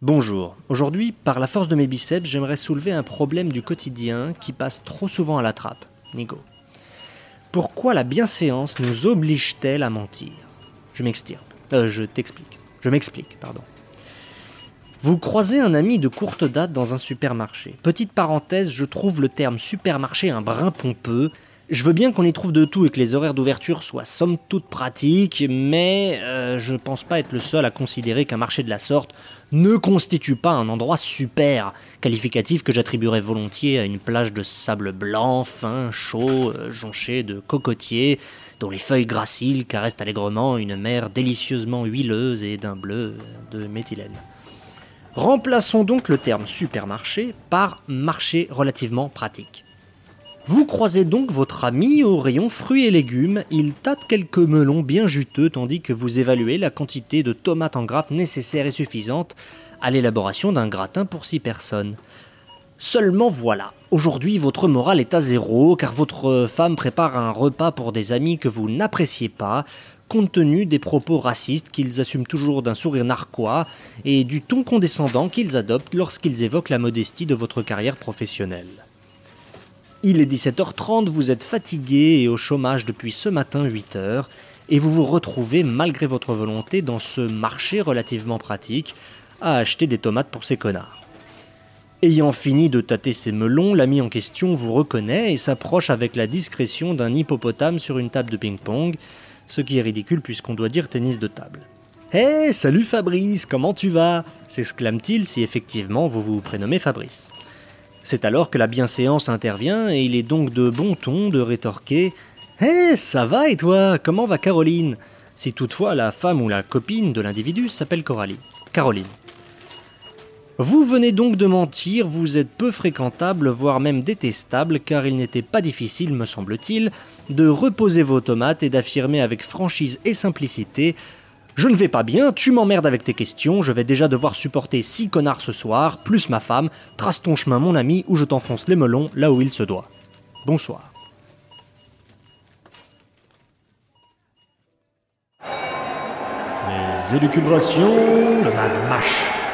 Bonjour. Aujourd'hui, par la force de mes biceps, j'aimerais soulever un problème du quotidien qui passe trop souvent à la trappe. Nico. Pourquoi la bienséance nous oblige-t-elle à mentir? Je m'extirpe. Euh, je t'explique. Je m'explique, pardon. Vous croisez un ami de courte date dans un supermarché. Petite parenthèse, je trouve le terme supermarché un brin pompeux. Je veux bien qu'on y trouve de tout et que les horaires d'ouverture soient somme toute pratiques, mais euh, je pense pas être le seul à considérer qu'un marché de la sorte ne constitue pas un endroit super, qualificatif que j'attribuerais volontiers à une plage de sable blanc, fin, chaud, euh, jonché de cocotiers, dont les feuilles graciles caressent allègrement une mer délicieusement huileuse et d'un bleu de méthylène. Remplaçons donc le terme supermarché par marché relativement pratique. Vous croisez donc votre ami au rayon fruits et légumes, il tâte quelques melons bien juteux tandis que vous évaluez la quantité de tomates en grappe nécessaire et suffisante à l'élaboration d'un gratin pour 6 personnes. Seulement voilà, aujourd'hui votre morale est à zéro car votre femme prépare un repas pour des amis que vous n'appréciez pas, compte tenu des propos racistes qu'ils assument toujours d'un sourire narquois et du ton condescendant qu'ils adoptent lorsqu'ils évoquent la modestie de votre carrière professionnelle. Il est 17h30, vous êtes fatigué et au chômage depuis ce matin 8h, et vous vous retrouvez malgré votre volonté dans ce marché relativement pratique à acheter des tomates pour ces connards. Ayant fini de tâter ses melons, l'ami en question vous reconnaît et s'approche avec la discrétion d'un hippopotame sur une table de ping-pong, ce qui est ridicule puisqu'on doit dire tennis de table. Hé, salut Fabrice, comment tu vas? s'exclame-t-il si effectivement vous vous prénommez Fabrice. C'est alors que la bienséance intervient et il est donc de bon ton de rétorquer Hé, ça va et toi? Comment va Caroline? Si toutefois la femme ou la copine de l'individu s'appelle Coralie. Caroline. Vous venez donc de mentir, vous êtes peu fréquentable, voire même détestable, car il n'était pas difficile, me semble-t-il, de reposer vos tomates et d'affirmer avec franchise et simplicité Je ne vais pas bien, tu m'emmerdes avec tes questions, je vais déjà devoir supporter six connards ce soir, plus ma femme, trace ton chemin mon ami, ou je t'enfonce les melons là où il se doit. Bonsoir. Les élucubrations de Mad Mash.